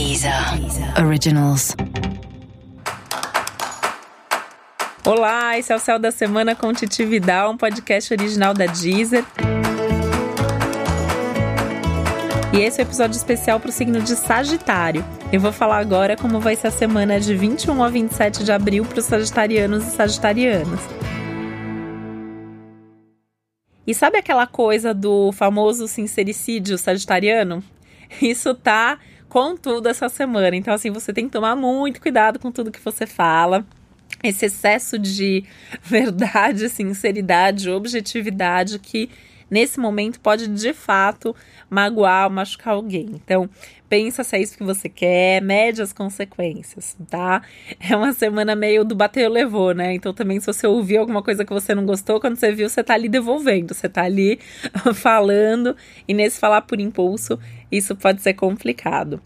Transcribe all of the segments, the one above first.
Deezer Originals. Olá, esse é o Céu da Semana com Titi Vidal, um podcast original da Deezer. E esse é o um episódio especial para o signo de Sagitário. Eu vou falar agora como vai ser a semana de 21 a 27 de abril para os sagitarianos e sagitarianas. E sabe aquela coisa do famoso sincericídio sagitariano? Isso tá com tudo essa semana. Então, assim, você tem que tomar muito cuidado com tudo que você fala. Esse excesso de verdade, sinceridade, objetividade que nesse momento pode de fato magoar machucar alguém. Então, pensa se é isso que você quer, mede as consequências, tá? É uma semana meio do bateu levou, né? Então, também se você ouvir alguma coisa que você não gostou, quando você viu, você tá ali devolvendo, você tá ali falando, e nesse falar por impulso, isso pode ser complicado.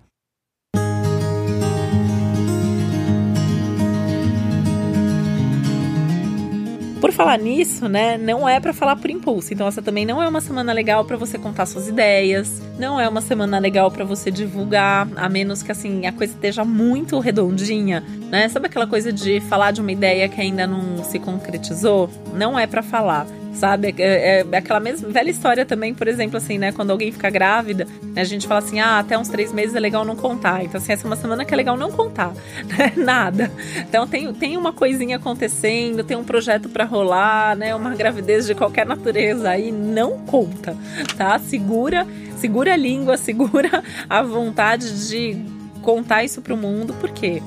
Por falar nisso, né, não é para falar por impulso. Então essa também não é uma semana legal para você contar suas ideias, não é uma semana legal para você divulgar, a menos que assim a coisa esteja muito redondinha, né? Sabe aquela coisa de falar de uma ideia que ainda não se concretizou? Não é para falar sabe? É, é, aquela mesma velha história também, por exemplo, assim, né? Quando alguém fica grávida, né, a gente fala assim, ah, até uns três meses é legal não contar. Então, assim, essa é uma semana que é legal não contar, né? Nada. Então, tem, tem uma coisinha acontecendo, tem um projeto para rolar, né? Uma gravidez de qualquer natureza aí, não conta, tá? Segura, segura a língua, segura a vontade de contar isso pro mundo, porque quê?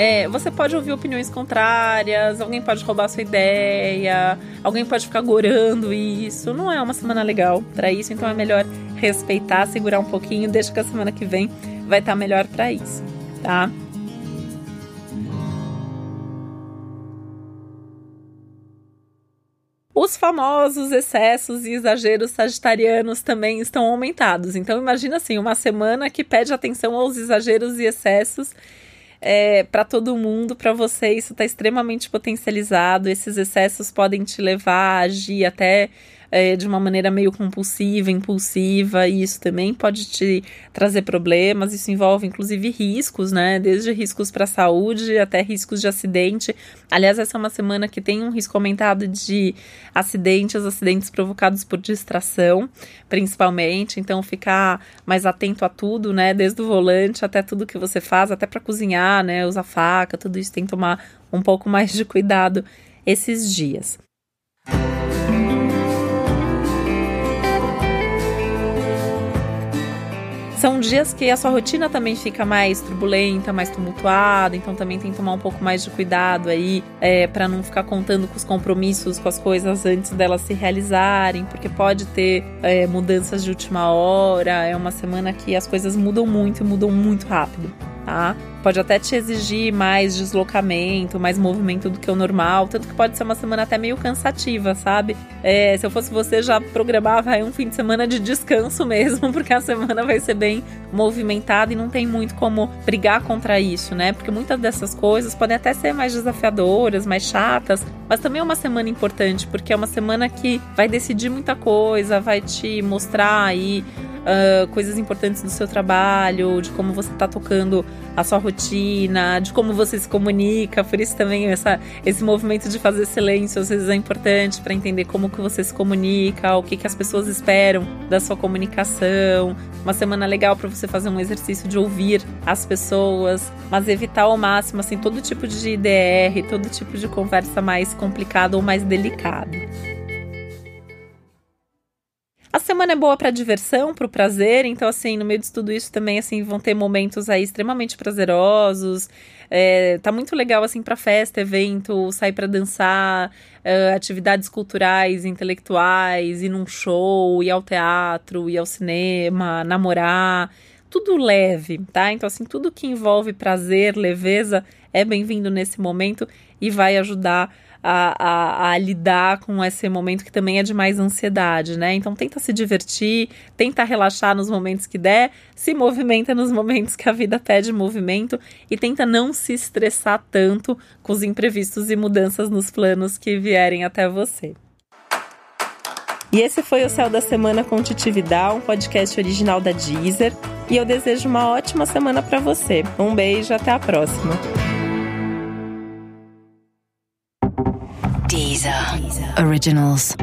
É, você pode ouvir opiniões contrárias, alguém pode roubar sua ideia, alguém pode ficar gorando isso. Não é uma semana legal para isso, então é melhor respeitar, segurar um pouquinho, deixa que a semana que vem vai estar tá melhor para isso, tá? Os famosos excessos e exageros sagitarianos também estão aumentados. Então imagina assim, uma semana que pede atenção aos exageros e excessos é, para todo mundo, para você isso está extremamente potencializado. Esses excessos podem te levar a agir até é, de uma maneira meio compulsiva, impulsiva, e isso também pode te trazer problemas. Isso envolve, inclusive, riscos, né? Desde riscos para a saúde até riscos de acidente. Aliás, essa é uma semana que tem um risco aumentado de acidentes, acidentes provocados por distração, principalmente. Então, ficar mais atento a tudo, né? Desde o volante até tudo que você faz, até para cozinhar, né? Usar faca, tudo isso tem que tomar um pouco mais de cuidado esses dias. São dias que a sua rotina também fica mais turbulenta, mais tumultuada, então também tem que tomar um pouco mais de cuidado aí é, para não ficar contando com os compromissos, com as coisas antes delas se realizarem, porque pode ter é, mudanças de última hora. É uma semana que as coisas mudam muito e mudam muito rápido tá? Pode até te exigir mais deslocamento, mais movimento do que o normal, tanto que pode ser uma semana até meio cansativa, sabe? É, se eu fosse você, já programava aí um fim de semana de descanso mesmo, porque a semana vai ser bem movimentada e não tem muito como brigar contra isso, né? Porque muitas dessas coisas podem até ser mais desafiadoras, mais chatas, mas também é uma semana importante, porque é uma semana que vai decidir muita coisa, vai te mostrar aí uh, coisas importantes do seu trabalho, de como você está tocando a sua rotina, de como você se comunica. Por isso também essa, esse movimento de fazer silêncio às vezes é importante para entender como que você se comunica, o que, que as pessoas esperam da sua comunicação. Uma semana legal para você fazer um exercício de ouvir as pessoas, mas evitar ao máximo assim todo tipo de IDR, todo tipo de conversa mais complicada ou mais delicada. A semana é boa para diversão, para o prazer, então assim, no meio de tudo isso também assim vão ter momentos aí extremamente prazerosos. É, tá muito legal assim para festa, evento, sair para dançar, uh, atividades culturais, intelectuais, ir num show, ir ao teatro, ir ao cinema, namorar, tudo leve, tá? Então assim, tudo que envolve prazer, leveza é bem-vindo nesse momento e vai ajudar a, a, a, lidar com esse momento que também é de mais ansiedade, né? Então tenta se divertir, tenta relaxar nos momentos que der, se movimenta nos momentos que a vida pede movimento e tenta não se estressar tanto com os imprevistos e mudanças nos planos que vierem até você. E esse foi o Céu da Semana com Titividade, um podcast original da Deezer. E eu desejo uma ótima semana para você. Um beijo, até a próxima. Deezer. Deezer. Originals.